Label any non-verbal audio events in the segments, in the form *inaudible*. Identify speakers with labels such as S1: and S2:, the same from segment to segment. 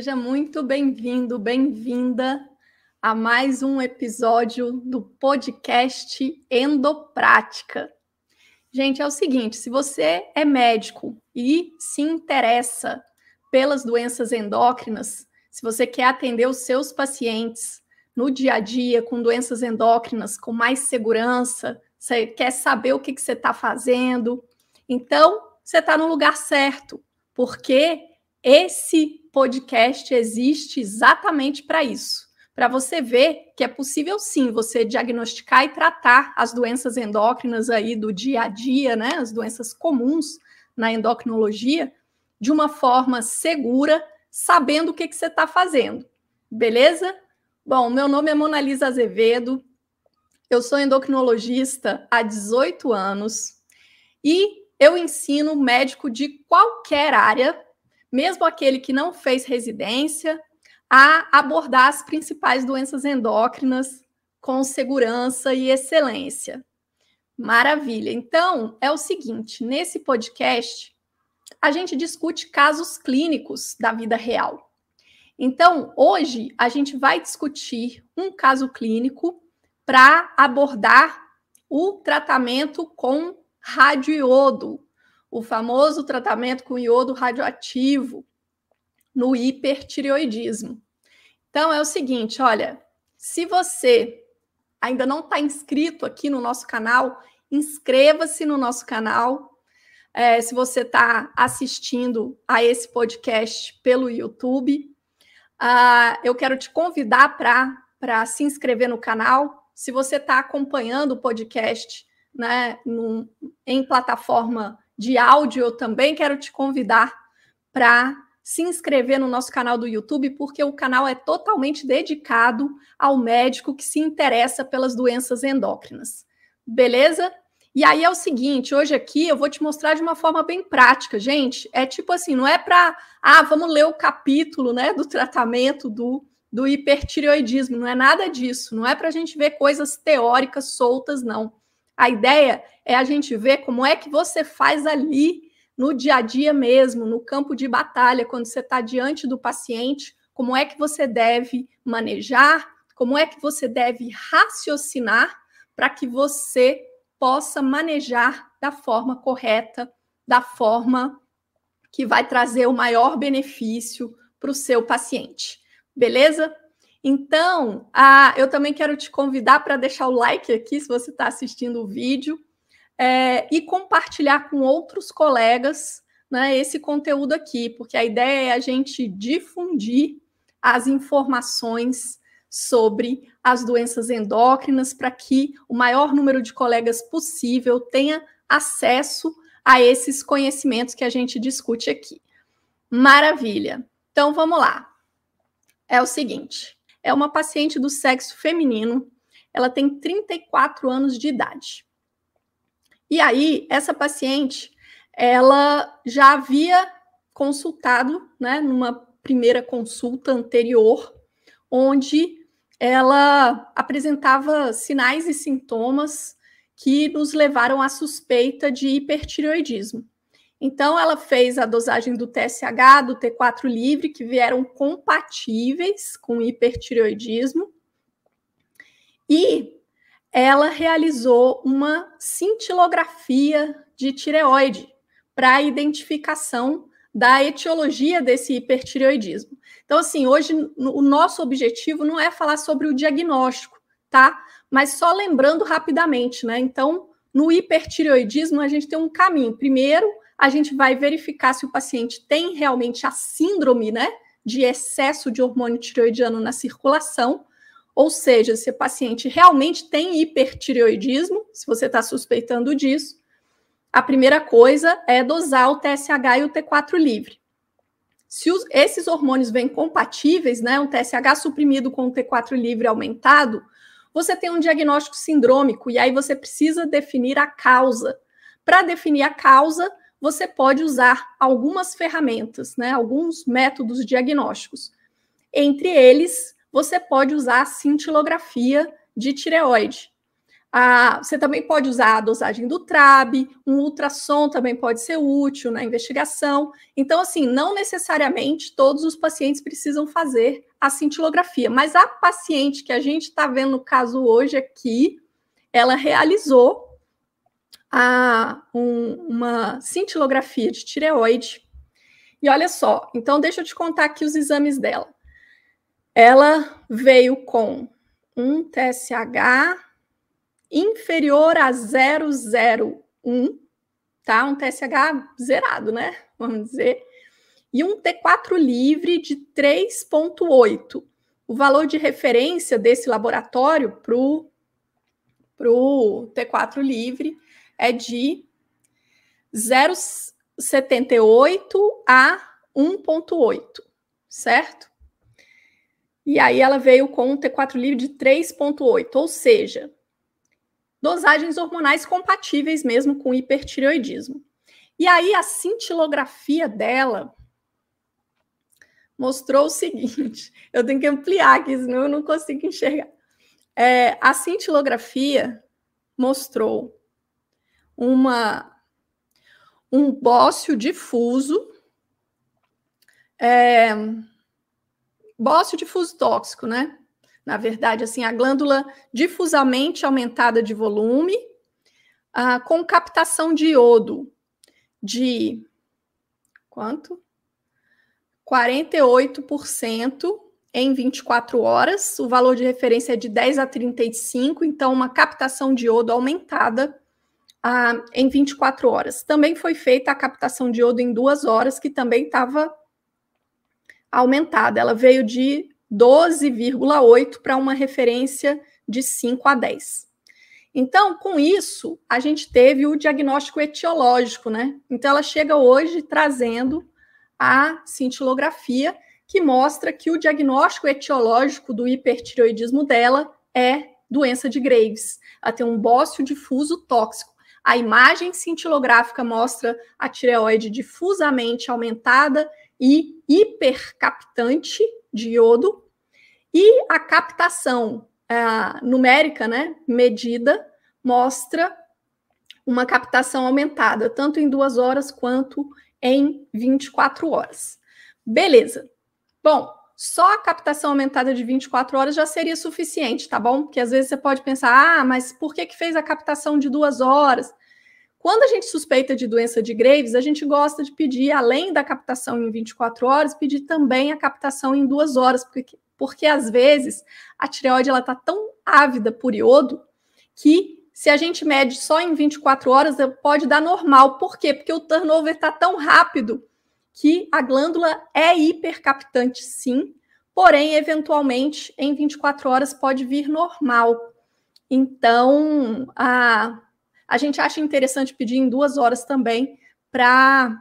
S1: Seja muito bem-vindo, bem-vinda a mais um episódio do podcast Endoprática. Gente, é o seguinte: se você é médico e se interessa pelas doenças endócrinas, se você quer atender os seus pacientes no dia a dia com doenças endócrinas com mais segurança, você quer saber o que, que você está fazendo, então você está no lugar certo, porque esse podcast existe exatamente para isso. Para você ver que é possível sim você diagnosticar e tratar as doenças endócrinas aí do dia a dia, né? As doenças comuns na endocrinologia, de uma forma segura, sabendo o que, que você está fazendo. Beleza? Bom, meu nome é Monalisa Azevedo, eu sou endocrinologista há 18 anos e eu ensino médico de qualquer área mesmo aquele que não fez residência, a abordar as principais doenças endócrinas com segurança e excelência. Maravilha. Então, é o seguinte: nesse podcast, a gente discute casos clínicos da vida real. Então, hoje, a gente vai discutir um caso clínico para abordar o tratamento com radioiodo, o famoso tratamento com iodo radioativo no hipertireoidismo. Então é o seguinte, olha, se você ainda não está inscrito aqui no nosso canal, inscreva-se no nosso canal. É, se você está assistindo a esse podcast pelo YouTube, uh, eu quero te convidar para se inscrever no canal. Se você está acompanhando o podcast né, num, em plataforma de áudio, eu também quero te convidar para se inscrever no nosso canal do YouTube, porque o canal é totalmente dedicado ao médico que se interessa pelas doenças endócrinas. Beleza? E aí é o seguinte, hoje aqui eu vou te mostrar de uma forma bem prática, gente. É tipo assim, não é para, ah, vamos ler o capítulo, né, do tratamento do do hipertireoidismo, não é nada disso, não é para a gente ver coisas teóricas soltas, não. A ideia é a gente ver como é que você faz ali no dia a dia mesmo, no campo de batalha, quando você está diante do paciente, como é que você deve manejar, como é que você deve raciocinar para que você possa manejar da forma correta, da forma que vai trazer o maior benefício para o seu paciente. Beleza? Então, ah, eu também quero te convidar para deixar o like aqui, se você está assistindo o vídeo, é, e compartilhar com outros colegas né, esse conteúdo aqui, porque a ideia é a gente difundir as informações sobre as doenças endócrinas para que o maior número de colegas possível tenha acesso a esses conhecimentos que a gente discute aqui. Maravilha. Então vamos lá. É o seguinte, é uma paciente do sexo feminino, ela tem 34 anos de idade. E aí, essa paciente, ela já havia consultado, né, numa primeira consulta anterior, onde ela apresentava sinais e sintomas que nos levaram à suspeita de hipertireoidismo. Então, ela fez a dosagem do TSH, do T4 livre, que vieram compatíveis com hipertireoidismo. E ela realizou uma cintilografia de tireoide para identificação da etiologia desse hipertireoidismo. Então, assim, hoje o nosso objetivo não é falar sobre o diagnóstico, tá? Mas só lembrando rapidamente, né? Então, no hipertireoidismo, a gente tem um caminho. Primeiro, a gente vai verificar se o paciente tem realmente a síndrome, né, de excesso de hormônio tireoidiano na circulação, ou seja, se o paciente realmente tem hipertireoidismo, se você está suspeitando disso, a primeira coisa é dosar o TSH e o T4 livre. Se os, esses hormônios vêm compatíveis, né, um TSH suprimido com o T4 livre aumentado, você tem um diagnóstico sindrômico e aí você precisa definir a causa. Para definir a causa, você pode usar algumas ferramentas, né, alguns métodos diagnósticos. Entre eles, você pode usar a cintilografia de tireoide. Você também pode usar a dosagem do TRAB, um ultrassom também pode ser útil na investigação. Então, assim, não necessariamente todos os pacientes precisam fazer a cintilografia, mas a paciente que a gente está vendo no caso hoje aqui, ela realizou a, um, uma cintilografia de tireoide. E olha só, então deixa eu te contar aqui os exames dela. Ela veio com um TSH inferior a 001, tá? Um TSH zerado, né? Vamos dizer. E um T4 livre de 3,8. O valor de referência desse laboratório para o T4 livre é de 0,78 a 1,8, certo? E aí ela veio com um T4 livre de 3,8, ou seja, dosagens hormonais compatíveis mesmo com hipertireoidismo. E aí a cintilografia dela mostrou o seguinte: *laughs* eu tenho que ampliar aqui, senão eu não consigo enxergar. É, a cintilografia mostrou uma um bócio difuso, é, bócio difuso tóxico, né? na verdade, assim, a glândula difusamente aumentada de volume, ah, com captação de iodo de quanto? 48% em 24 horas. O valor de referência é de 10 a 35, então uma captação de iodo aumentada ah, em 24 horas. Também foi feita a captação de iodo em duas horas, que também estava aumentada. Ela veio de 12,8 para uma referência de 5 a 10. Então, com isso, a gente teve o diagnóstico etiológico, né? Então, ela chega hoje trazendo a cintilografia, que mostra que o diagnóstico etiológico do hipertireoidismo dela é doença de Graves. Ela tem um bócio difuso tóxico. A imagem cintilográfica mostra a tireoide difusamente aumentada e hipercaptante de iodo, e a captação é, numérica, né, medida, mostra uma captação aumentada, tanto em duas horas quanto em 24 horas. Beleza. Bom, só a captação aumentada de 24 horas já seria suficiente, tá bom? Porque às vezes você pode pensar, ah, mas por que, que fez a captação de duas horas? Quando a gente suspeita de doença de Graves, a gente gosta de pedir, além da captação em 24 horas, pedir também a captação em duas horas, porque, porque às vezes a tireoide está tão ávida por iodo que se a gente mede só em 24 horas, pode dar normal. Por quê? Porque o turnover está tão rápido que a glândula é hipercaptante, sim, porém, eventualmente, em 24 horas pode vir normal. Então, a a gente acha interessante pedir em duas horas também para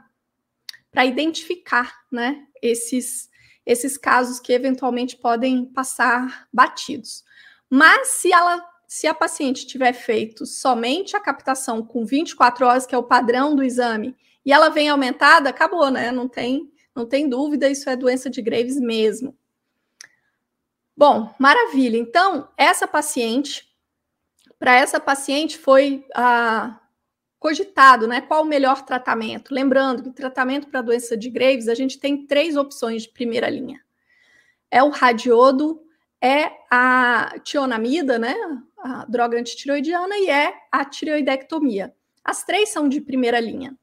S1: identificar né, esses, esses casos que eventualmente podem passar batidos. Mas se ela se a paciente tiver feito somente a captação com 24 horas, que é o padrão do exame, e ela vem aumentada, acabou, né? Não tem, não tem dúvida, isso é doença de Graves mesmo. Bom, maravilha. Então, essa paciente para essa paciente foi ah, cogitado, né? Qual o melhor tratamento? Lembrando que tratamento para doença de Graves, a gente tem três opções de primeira linha. É o radiodo, é a tionamida, né? A droga antitiroidiana, e é a tireoidectomia. As três são de primeira linha.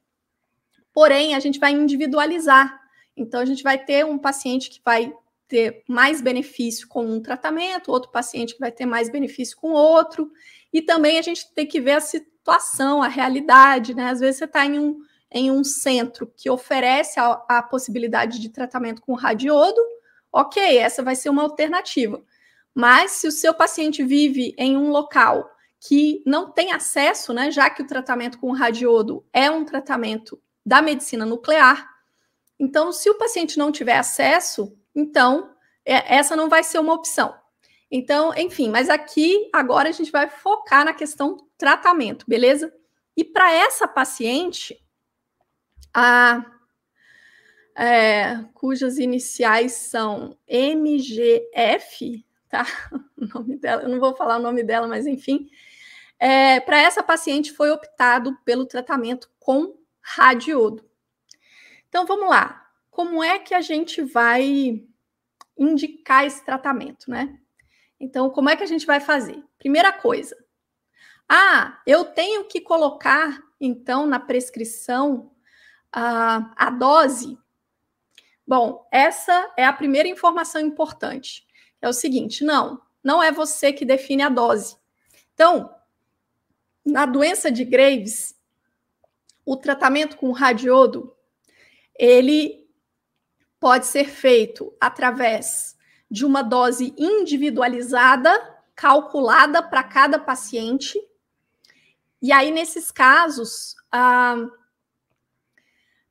S1: Porém, a gente vai individualizar. Então, a gente vai ter um paciente que vai ter mais benefício com um tratamento, outro paciente que vai ter mais benefício com outro. E também a gente tem que ver a situação, a realidade, né? Às vezes você está em um, em um centro que oferece a, a possibilidade de tratamento com radiodo, ok, essa vai ser uma alternativa. Mas se o seu paciente vive em um local que não tem acesso, né, já que o tratamento com radiodo é um tratamento da medicina nuclear, então se o paciente não tiver acesso, então é, essa não vai ser uma opção. Então, enfim, mas aqui agora a gente vai focar na questão tratamento, beleza? E para essa paciente, a, é, cujas iniciais são MGF, tá? *laughs* O nome dela, eu não vou falar o nome dela, mas enfim, é, para essa paciente foi optado pelo tratamento com radiodo. Então vamos lá. Como é que a gente vai indicar esse tratamento, né? Então, como é que a gente vai fazer? Primeira coisa. Ah, eu tenho que colocar, então, na prescrição a, a dose. Bom, essa é a primeira informação importante. É o seguinte: não, não é você que define a dose. Então, na doença de Graves, o tratamento com radiodo, ele pode ser feito através de uma dose individualizada, calculada para cada paciente. E aí, nesses casos, ah,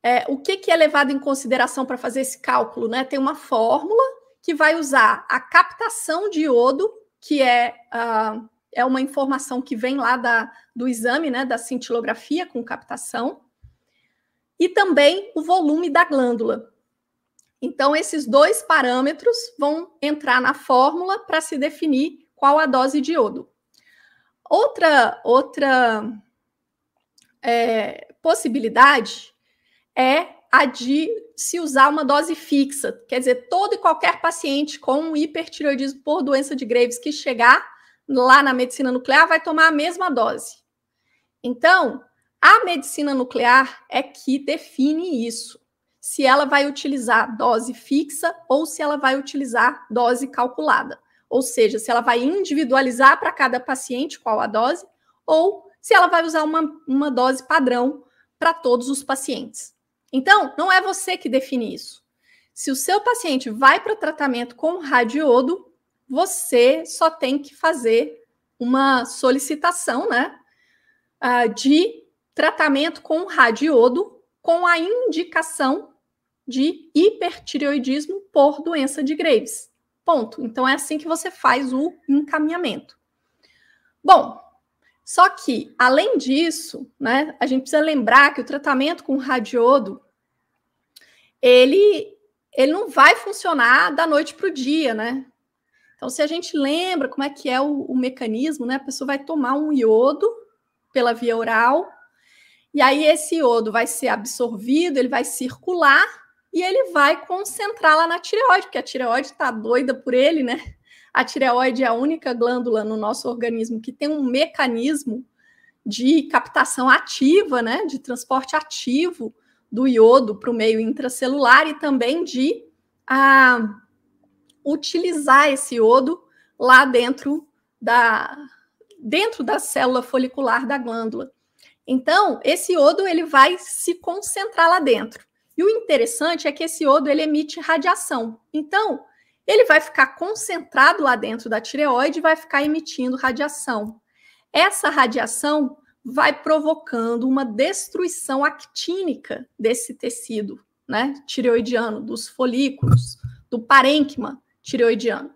S1: é, o que, que é levado em consideração para fazer esse cálculo? Né? Tem uma fórmula que vai usar a captação de iodo, que é, uh, é uma informação que vem lá da, do exame, né, da cintilografia com captação, e também o volume da glândula. Então, esses dois parâmetros vão entrar na fórmula para se definir qual a dose de iodo. Outra, outra é, possibilidade é a de se usar uma dose fixa. Quer dizer, todo e qualquer paciente com hipertireoidismo por doença de Graves que chegar lá na medicina nuclear vai tomar a mesma dose. Então, a medicina nuclear é que define isso se ela vai utilizar dose fixa ou se ela vai utilizar dose calculada. Ou seja, se ela vai individualizar para cada paciente qual a dose, ou se ela vai usar uma, uma dose padrão para todos os pacientes. Então, não é você que define isso. Se o seu paciente vai para o tratamento com radiodo, você só tem que fazer uma solicitação né, ah, de tratamento com radiodo com a indicação de hipertireoidismo por doença de Graves. Ponto. Então é assim que você faz o encaminhamento. Bom, só que além disso, né, a gente precisa lembrar que o tratamento com radiodo ele ele não vai funcionar da noite para o dia, né? Então, se a gente lembra como é que é o, o mecanismo, né? A pessoa vai tomar um iodo pela via oral, e aí esse iodo vai ser absorvido, ele vai circular e ele vai concentrar lá na tireoide, porque a tireoide está doida por ele, né? A tireoide é a única glândula no nosso organismo que tem um mecanismo de captação ativa, né? De transporte ativo do iodo para o meio intracelular e também de ah, utilizar esse iodo lá dentro da dentro da célula folicular da glândula. Então, esse iodo ele vai se concentrar lá dentro. E o interessante é que esse iodo ele emite radiação. Então, ele vai ficar concentrado lá dentro da tireoide e vai ficar emitindo radiação. Essa radiação vai provocando uma destruição actínica desse tecido, né, tireoidiano, dos folículos, do parênquima tireoidiano.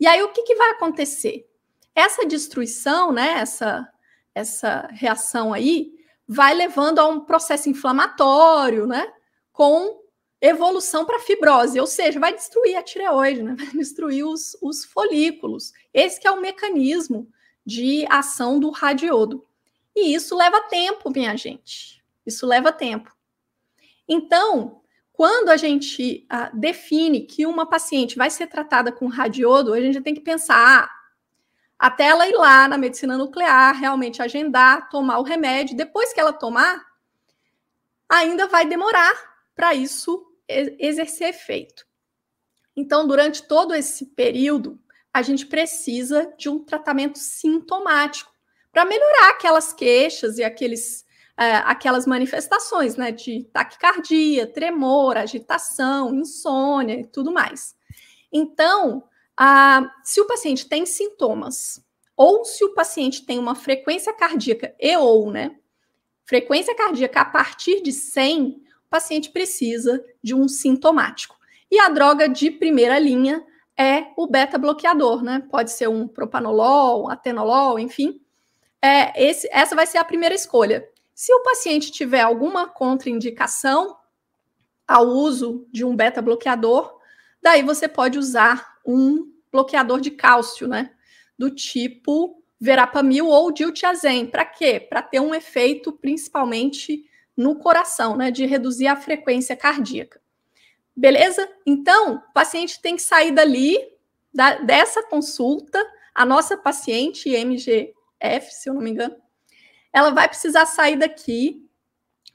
S1: E aí o que, que vai acontecer? Essa destruição, né, essa, essa reação aí, vai levando a um processo inflamatório, né? com evolução para fibrose, ou seja, vai destruir a tireoide, né? *laughs* vai destruir os, os folículos. Esse é o mecanismo de ação do radiodo. E isso leva tempo, minha gente. Isso leva tempo. Então, quando a gente ah, define que uma paciente vai ser tratada com radiodo, a gente tem que pensar ah, até ela ir lá na medicina nuclear, realmente agendar, tomar o remédio. Depois que ela tomar, ainda vai demorar para isso exercer efeito. Então, durante todo esse período, a gente precisa de um tratamento sintomático para melhorar aquelas queixas e aqueles, é, aquelas manifestações né, de taquicardia, tremor, agitação, insônia e tudo mais. Então, a, se o paciente tem sintomas, ou se o paciente tem uma frequência cardíaca e ou, né? Frequência cardíaca a partir de 100, paciente precisa de um sintomático. E a droga de primeira linha é o beta-bloqueador, né? Pode ser um propanolol, um atenolol, enfim. É, esse, essa vai ser a primeira escolha. Se o paciente tiver alguma contraindicação ao uso de um beta-bloqueador, daí você pode usar um bloqueador de cálcio, né? Do tipo verapamil ou diltiazem. Para quê? Para ter um efeito principalmente no coração, né, de reduzir a frequência cardíaca. Beleza? Então, o paciente tem que sair dali, da, dessa consulta, a nossa paciente MGF, se eu não me engano, ela vai precisar sair daqui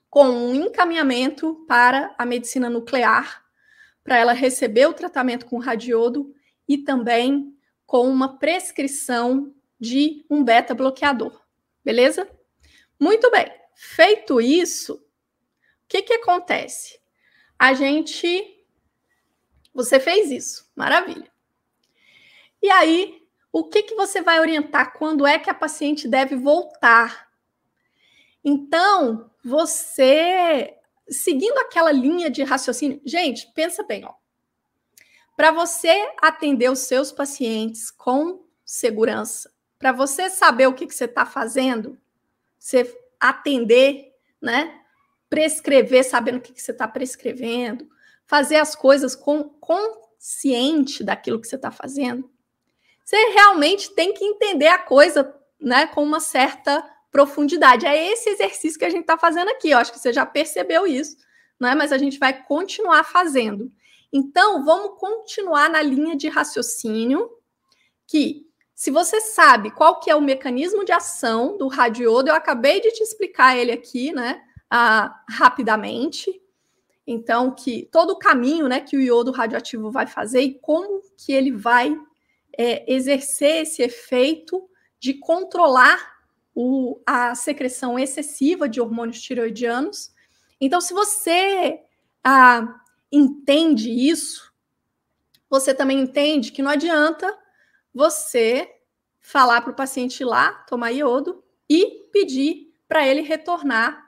S1: com um encaminhamento para a medicina nuclear, para ela receber o tratamento com radiodo e também com uma prescrição de um beta bloqueador. Beleza? Muito bem. Feito isso, o que, que acontece? A gente. Você fez isso, maravilha. E aí, o que, que você vai orientar? Quando é que a paciente deve voltar? Então, você, seguindo aquela linha de raciocínio, gente, pensa bem, ó. Para você atender os seus pacientes com segurança, para você saber o que, que você está fazendo, você atender, né? Prescrever, sabendo o que, que você está prescrevendo, fazer as coisas com consciente daquilo que você está fazendo. Você realmente tem que entender a coisa, né, com uma certa profundidade. É esse exercício que a gente está fazendo aqui. Eu acho que você já percebeu isso, né? Mas a gente vai continuar fazendo. Então, vamos continuar na linha de raciocínio que se você sabe qual que é o mecanismo de ação do radiodo, eu acabei de te explicar ele aqui, né, ah, rapidamente. Então, que todo o caminho, né, que o iodo radioativo vai fazer e como que ele vai é, exercer esse efeito de controlar o, a secreção excessiva de hormônios tiroidianos. Então, se você ah, entende isso, você também entende que não adianta você falar para o paciente ir lá, tomar iodo e pedir para ele retornar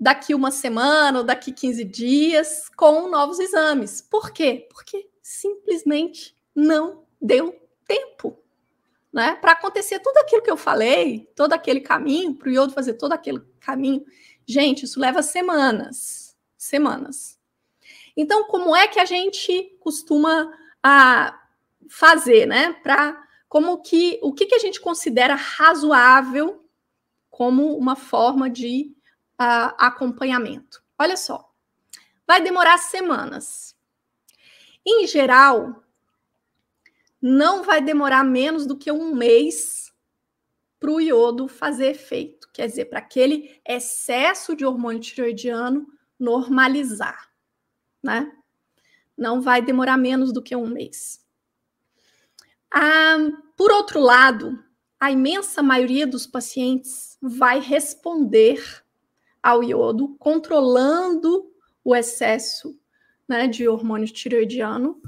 S1: daqui uma semana ou daqui 15 dias com novos exames. Por quê? Porque simplesmente não deu tempo. Né? Para acontecer tudo aquilo que eu falei, todo aquele caminho, para o iodo fazer todo aquele caminho, gente, isso leva semanas. Semanas. Então, como é que a gente costuma a, ah, fazer, né? Para como que o que, que a gente considera razoável como uma forma de uh, acompanhamento. Olha só, vai demorar semanas. Em geral, não vai demorar menos do que um mês para o iodo fazer efeito. Quer dizer, para aquele excesso de hormônio tiroidiano normalizar, né? Não vai demorar menos do que um mês. Ah, por outro lado, a imensa maioria dos pacientes vai responder ao iodo controlando o excesso né, de hormônio tiroidiano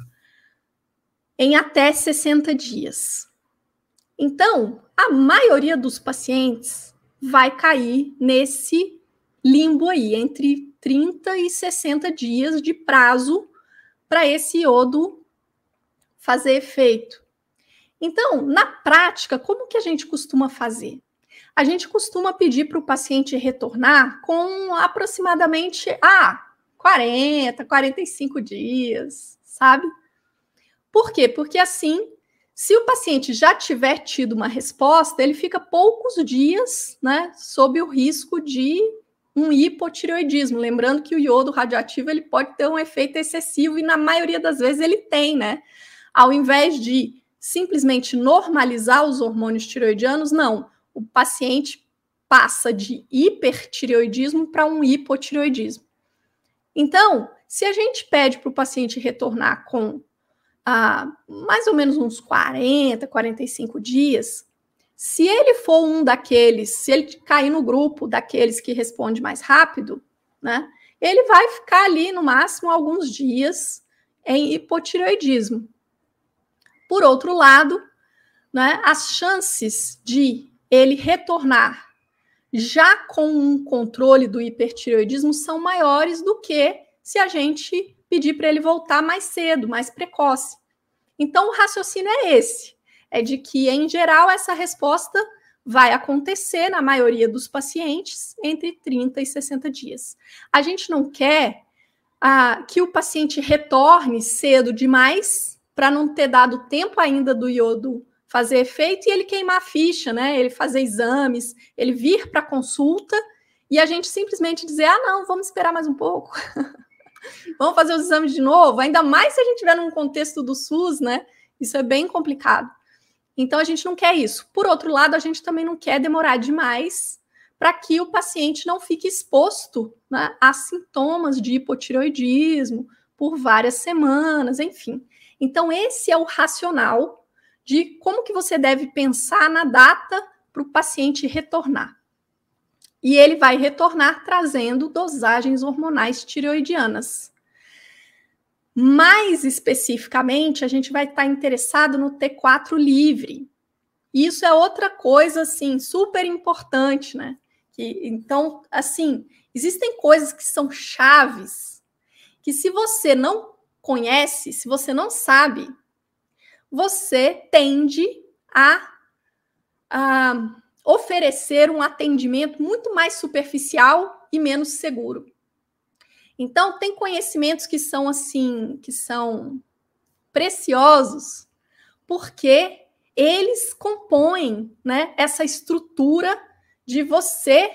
S1: em até 60 dias. Então, a maioria dos pacientes vai cair nesse limbo aí, entre 30 e 60 dias de prazo para esse iodo fazer efeito. Então, na prática, como que a gente costuma fazer? A gente costuma pedir para o paciente retornar com aproximadamente ah, 40, 45 dias, sabe? Por quê? Porque assim, se o paciente já tiver tido uma resposta, ele fica poucos dias, né, sob o risco de um hipotireoidismo. Lembrando que o iodo radioativo ele pode ter um efeito excessivo e na maioria das vezes ele tem, né? Ao invés de simplesmente normalizar os hormônios tiroidianos, não. O paciente passa de hipertireoidismo para um hipotireoidismo. Então, se a gente pede para o paciente retornar com ah, mais ou menos uns 40, 45 dias, se ele for um daqueles, se ele cair no grupo daqueles que responde mais rápido, né, ele vai ficar ali no máximo alguns dias em hipotireoidismo. Por outro lado, né, as chances de ele retornar já com um controle do hipertireoidismo são maiores do que se a gente pedir para ele voltar mais cedo, mais precoce. Então, o raciocínio é esse: é de que, em geral, essa resposta vai acontecer na maioria dos pacientes entre 30 e 60 dias. A gente não quer ah, que o paciente retorne cedo demais para não ter dado tempo ainda do iodo fazer efeito e ele queimar a ficha, né? Ele fazer exames, ele vir para consulta e a gente simplesmente dizer: ah, não, vamos esperar mais um pouco. *laughs* vamos fazer os exames de novo, ainda mais se a gente estiver num contexto do SUS, né? Isso é bem complicado. Então a gente não quer isso. Por outro lado, a gente também não quer demorar demais para que o paciente não fique exposto né, a sintomas de hipotireoidismo por várias semanas, enfim. Então, esse é o racional de como que você deve pensar na data para o paciente retornar. E ele vai retornar trazendo dosagens hormonais tireoidianas. Mais especificamente, a gente vai estar interessado no T4 livre. Isso é outra coisa, assim, super importante, né? Que, então, assim, existem coisas que são chaves que se você não conhece, se você não sabe, você tende a, a oferecer um atendimento muito mais superficial e menos seguro. Então, tem conhecimentos que são assim, que são preciosos, porque eles compõem né, essa estrutura de você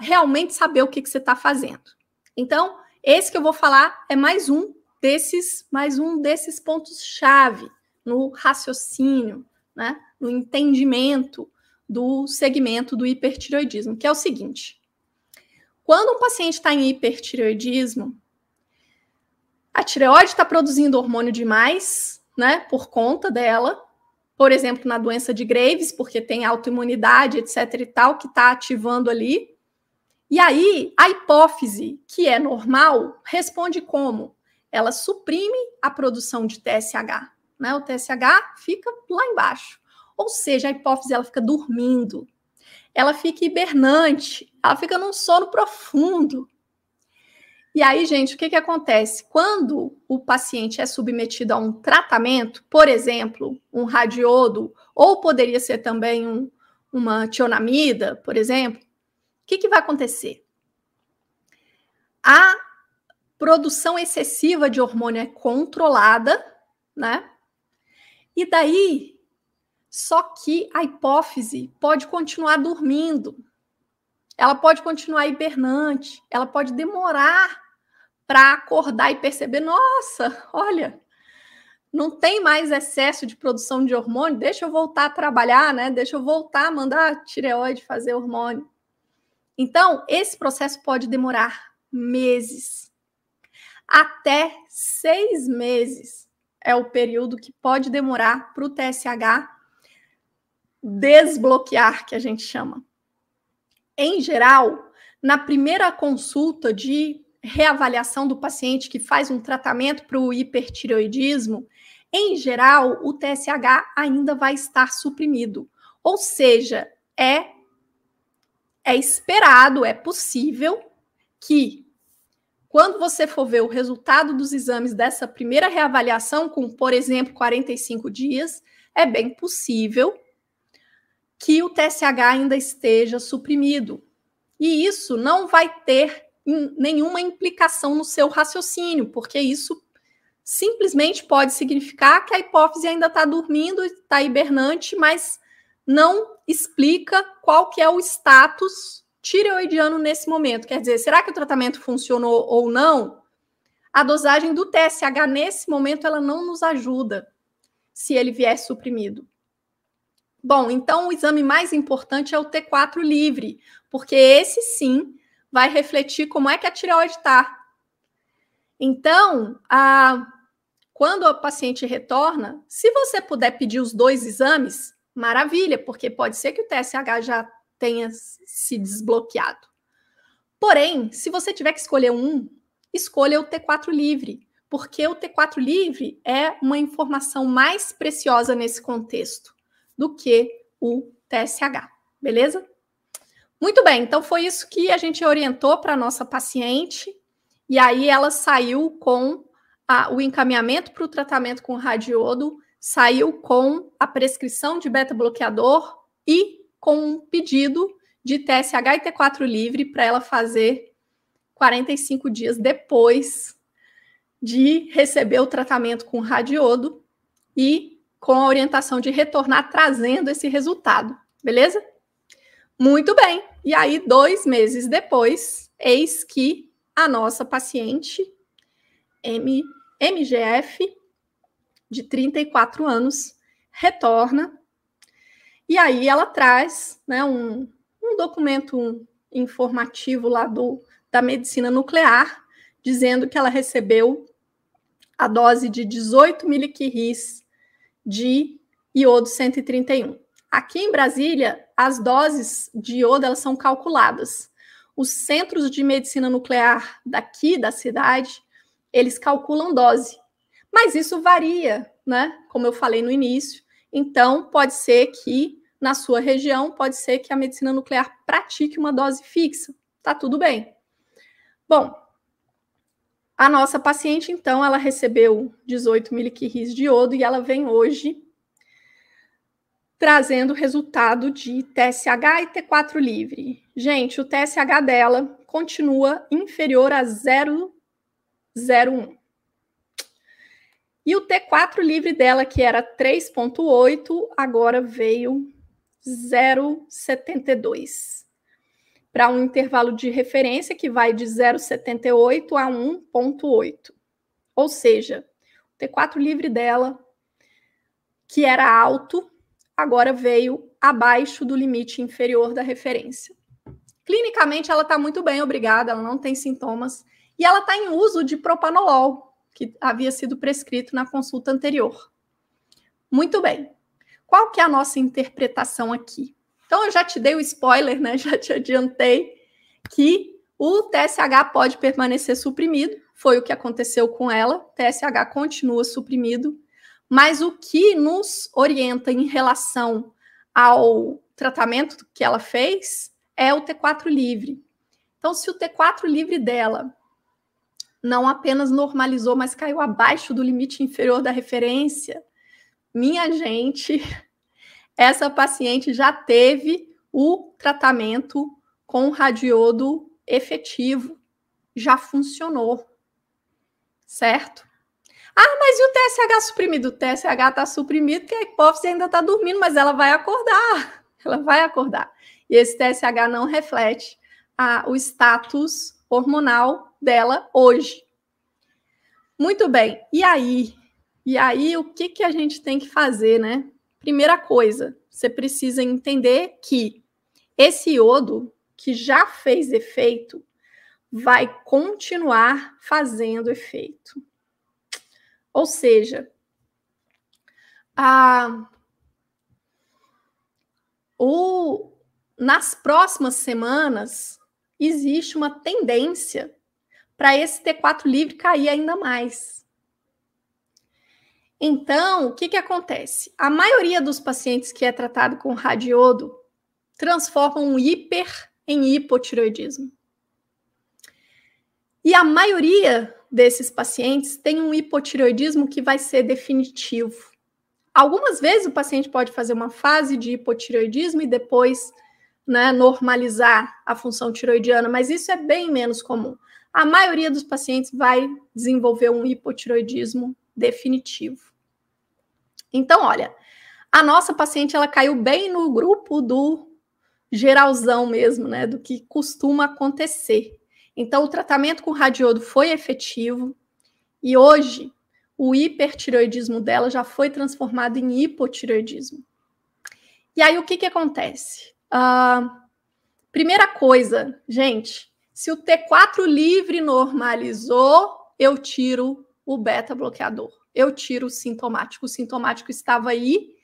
S1: realmente saber o que, que você está fazendo. Então, esse que eu vou falar é mais um desses, mais um desses pontos-chave no raciocínio, né, no entendimento do segmento do hipertiroidismo, que é o seguinte: quando um paciente está em hipertiroidismo, a tireoide está produzindo hormônio demais, né, por conta dela, por exemplo, na doença de Graves, porque tem autoimunidade, etc e tal, que está ativando ali. E aí, a hipófise, que é normal, responde como? Ela suprime a produção de TSH, né? O TSH fica lá embaixo. Ou seja, a hipófise ela fica dormindo. Ela fica hibernante, ela fica num sono profundo. E aí, gente, o que, que acontece? Quando o paciente é submetido a um tratamento, por exemplo, um radiodo, ou poderia ser também um, uma tionamida, por exemplo, o que, que vai acontecer? A produção excessiva de hormônio é controlada, né? E daí, só que a hipófise pode continuar dormindo, ela pode continuar hibernante, ela pode demorar para acordar e perceber: nossa, olha, não tem mais excesso de produção de hormônio, deixa eu voltar a trabalhar, né? Deixa eu voltar a mandar a tireoide fazer hormônio. Então, esse processo pode demorar meses, até seis meses é o período que pode demorar para o TSH desbloquear, que a gente chama. Em geral, na primeira consulta de reavaliação do paciente que faz um tratamento para o hipertireoidismo, em geral, o TSH ainda vai estar suprimido. Ou seja, é, é esperado, é possível que, quando você for ver o resultado dos exames dessa primeira reavaliação, com, por exemplo, 45 dias, é bem possível que o TSH ainda esteja suprimido. E isso não vai ter nenhuma implicação no seu raciocínio, porque isso simplesmente pode significar que a hipófise ainda está dormindo, está hibernante, mas não explica qual que é o status tireoidiano nesse momento. Quer dizer, será que o tratamento funcionou ou não? A dosagem do TSH nesse momento ela não nos ajuda se ele vier suprimido. Bom, então o exame mais importante é o T4 livre, porque esse sim vai refletir como é que a tireoide está. Então, a, quando o paciente retorna, se você puder pedir os dois exames, maravilha, porque pode ser que o TSH já tenha se desbloqueado. Porém, se você tiver que escolher um, escolha o T4 livre, porque o T4 livre é uma informação mais preciosa nesse contexto do que o TSH, beleza? Muito bem, então foi isso que a gente orientou para a nossa paciente, e aí ela saiu com a, o encaminhamento para o tratamento com radiodo, saiu com a prescrição de beta-bloqueador e com um pedido de TSH e T4 livre para ela fazer 45 dias depois de receber o tratamento com radiodo e com a orientação de retornar trazendo esse resultado, beleza? Muito bem. E aí, dois meses depois, eis que a nossa paciente, M, MGF, de 34 anos, retorna. E aí ela traz né, um, um documento informativo lá do, da medicina nuclear, dizendo que ela recebeu a dose de 18 miliquiris de iodo 131. Aqui em Brasília, as doses de iodo elas são calculadas. Os centros de medicina nuclear daqui da cidade, eles calculam dose. Mas isso varia, né? Como eu falei no início. Então, pode ser que na sua região, pode ser que a medicina nuclear pratique uma dose fixa. Tá tudo bem. Bom, a nossa paciente, então, ela recebeu 18 miliquiris de iodo e ela vem hoje trazendo resultado de TSH e T4 livre. Gente, o TSH dela continua inferior a 0,01. E o T4 livre dela, que era 3,8, agora veio 0,72 para um intervalo de referência que vai de 0,78 a 1,8. Ou seja, o T4 livre dela, que era alto, agora veio abaixo do limite inferior da referência. Clinicamente, ela está muito bem, obrigada, ela não tem sintomas. E ela está em uso de propanolol, que havia sido prescrito na consulta anterior. Muito bem. Qual que é a nossa interpretação aqui? Então, eu já te dei o spoiler, né? *laughs* Já te adiantei que o TSH pode permanecer suprimido. Foi o que aconteceu com ela. TSH continua suprimido. Mas o que nos orienta em relação ao tratamento que ela fez é o T4 livre. Então, se o T4 livre dela não apenas normalizou, mas caiu abaixo do limite inferior da referência, minha gente, *laughs* essa paciente já teve o tratamento com radiodo efetivo, já funcionou, certo? Ah, mas e o TSH suprimido? O TSH está suprimido porque a hipófise ainda está dormindo, mas ela vai acordar. Ela vai acordar. E esse TSH não reflete a, o status hormonal dela hoje. Muito bem. E aí? E aí, o que, que a gente tem que fazer, né? Primeira coisa, você precisa entender que esse iodo que já fez efeito vai continuar fazendo efeito. Ou seja, a, o, nas próximas semanas existe uma tendência para esse T4 livre cair ainda mais. Então, o que, que acontece? A maioria dos pacientes que é tratado com radiodo transformam hiper em hipotiroidismo. E a maioria desses pacientes tem um hipotiroidismo que vai ser definitivo. Algumas vezes o paciente pode fazer uma fase de hipotiroidismo e depois né, normalizar a função tiroidiana, mas isso é bem menos comum. A maioria dos pacientes vai desenvolver um hipotiroidismo definitivo. Então, olha, a nossa paciente ela caiu bem no grupo do geralzão mesmo, né, do que costuma acontecer. Então, o tratamento com radiodo foi efetivo e hoje o hipertiroidismo dela já foi transformado em hipotiroidismo. E aí, o que, que acontece? Uh, primeira coisa, gente, se o T4 livre normalizou, eu tiro o beta bloqueador eu tiro o sintomático. O sintomático estava aí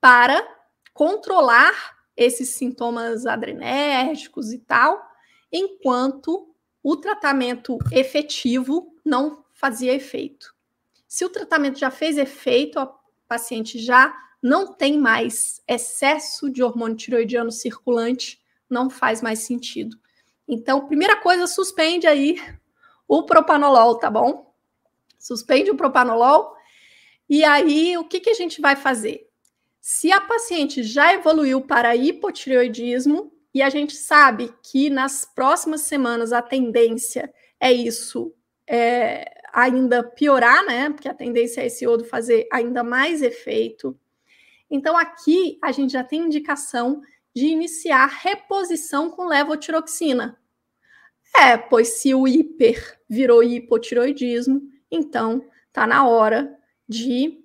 S1: para controlar esses sintomas adrenérgicos e tal, enquanto o tratamento efetivo não fazia efeito. Se o tratamento já fez efeito, a paciente já não tem mais excesso de hormônio tiroidiano circulante, não faz mais sentido. Então, primeira coisa, suspende aí o propanolol, tá bom? Suspende o propanolol. E aí, o que, que a gente vai fazer? Se a paciente já evoluiu para hipotireoidismo, e a gente sabe que nas próximas semanas a tendência é isso, é, ainda piorar, né? Porque a tendência é esse iodo fazer ainda mais efeito. Então, aqui a gente já tem indicação de iniciar reposição com levotiroxina. É, pois se o hiper virou hipotiroidismo, então tá na hora de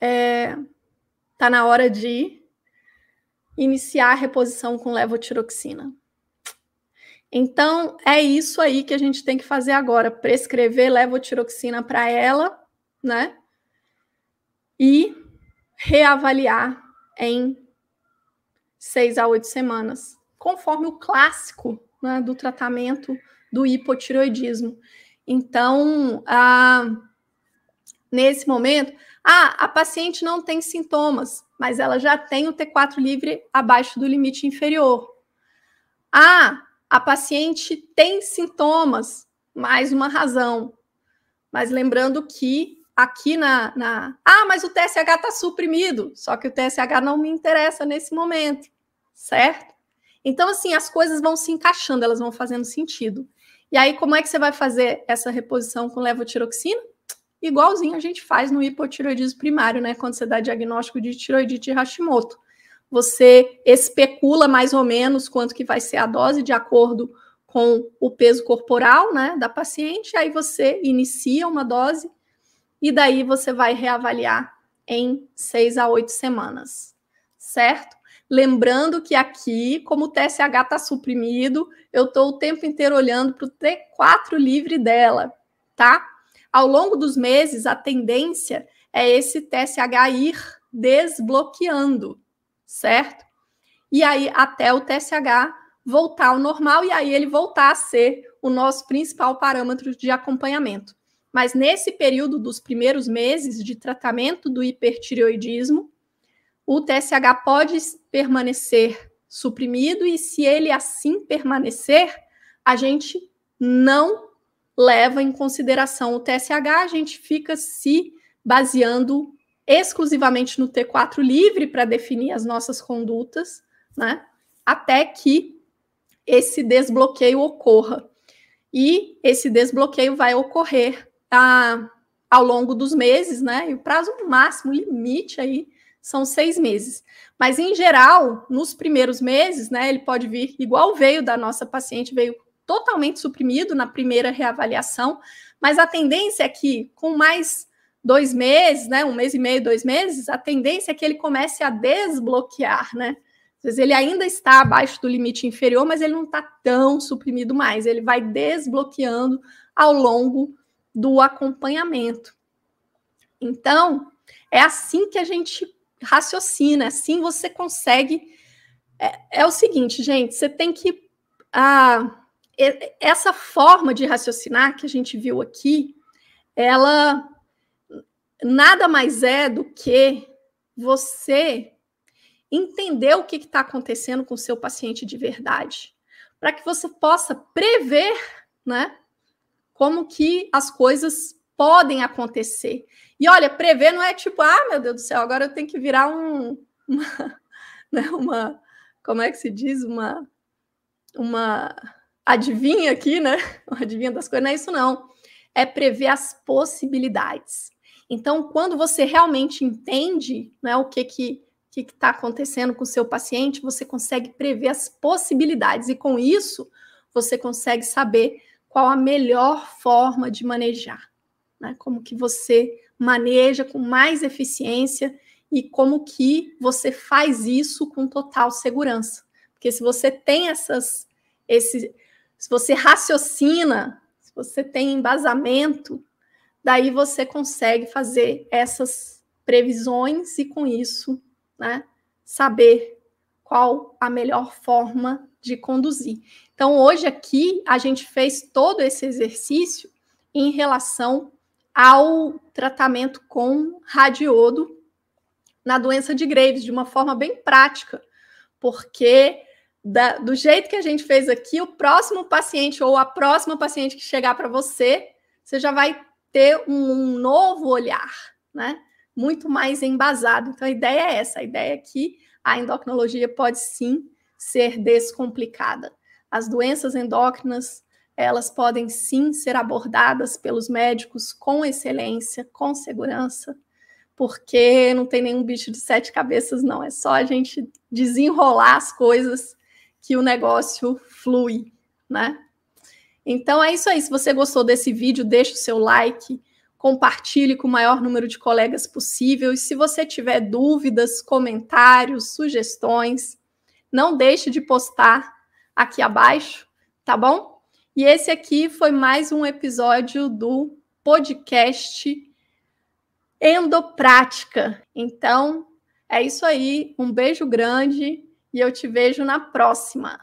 S1: é, tá na hora de iniciar a reposição com levotiroxina. Então, é isso aí que a gente tem que fazer agora, prescrever levotiroxina para ela, né? E reavaliar em seis a oito semanas, conforme o clássico né, do tratamento do hipotiroidismo. Então, nesse momento, ah, a paciente não tem sintomas, mas ela já tem o T4 livre abaixo do limite inferior. Ah, a paciente tem sintomas, mais uma razão. Mas lembrando que aqui na. na ah, mas o TSH está suprimido, só que o TSH não me interessa nesse momento, certo? Então, assim, as coisas vão se encaixando, elas vão fazendo sentido. E aí, como é que você vai fazer essa reposição com levotiroxina? Igualzinho a gente faz no hipotiroidismo primário, né? Quando você dá diagnóstico de tiroidite Hashimoto. Você especula mais ou menos quanto que vai ser a dose de acordo com o peso corporal, né, da paciente. Aí você inicia uma dose e daí você vai reavaliar em seis a oito semanas, certo? Lembrando que aqui, como o TSH está suprimido, eu estou o tempo inteiro olhando para o T4 livre dela, tá? Ao longo dos meses, a tendência é esse TSH ir desbloqueando, certo? E aí, até o TSH voltar ao normal e aí ele voltar a ser o nosso principal parâmetro de acompanhamento. Mas nesse período dos primeiros meses de tratamento do hipertireoidismo, o TSH pode permanecer suprimido e se ele assim permanecer, a gente não leva em consideração o TSH, a gente fica se baseando exclusivamente no T4 livre para definir as nossas condutas, né? Até que esse desbloqueio ocorra. E esse desbloqueio vai ocorrer ah, ao longo dos meses, né? E o prazo máximo, limite aí, são seis meses. Mas, em geral, nos primeiros meses, né, ele pode vir igual veio da nossa paciente, veio totalmente suprimido na primeira reavaliação, mas a tendência é que, com mais dois meses, né, um mês e meio, dois meses, a tendência é que ele comece a desbloquear, né? Às vezes ele ainda está abaixo do limite inferior, mas ele não está tão suprimido mais, ele vai desbloqueando ao longo do acompanhamento. Então, é assim que a gente raciocina, assim você consegue. É, é o seguinte, gente, você tem que. Ah, essa forma de raciocinar que a gente viu aqui, ela nada mais é do que você entender o que está acontecendo com o seu paciente de verdade, para que você possa prever, né, como que as coisas podem acontecer. E olha, prever não é tipo, ah, meu Deus do céu, agora eu tenho que virar um, *laughs* uma, né, uma como é que se diz, uma, uma adivinha aqui, né? *laughs* Uma adivinha das coisas, não é isso não. É prever as possibilidades. Então, quando você realmente entende né, o que que que está acontecendo com o seu paciente, você consegue prever as possibilidades e com isso você consegue saber qual a melhor forma de manejar, né? Como que você maneja com mais eficiência e como que você faz isso com total segurança. Porque se você tem essas, esse, se você raciocina, se você tem embasamento, daí você consegue fazer essas previsões e com isso, né, saber qual a melhor forma de conduzir. Então, hoje aqui a gente fez todo esse exercício em relação ao tratamento com radiodo na doença de Graves, de uma forma bem prática, porque da, do jeito que a gente fez aqui, o próximo paciente ou a próxima paciente que chegar para você, você já vai ter um, um novo olhar, né? Muito mais embasado. Então, a ideia é essa: a ideia é que a endocrinologia pode sim ser descomplicada. As doenças endócrinas elas podem sim ser abordadas pelos médicos com excelência, com segurança, porque não tem nenhum bicho de sete cabeças, não. É só a gente desenrolar as coisas que o negócio flui, né? Então é isso aí. Se você gostou desse vídeo, deixa o seu like, compartilhe com o maior número de colegas possível. E se você tiver dúvidas, comentários, sugestões, não deixe de postar aqui abaixo, tá bom? E esse aqui foi mais um episódio do podcast Endoprática. Então, é isso aí. Um beijo grande e eu te vejo na próxima.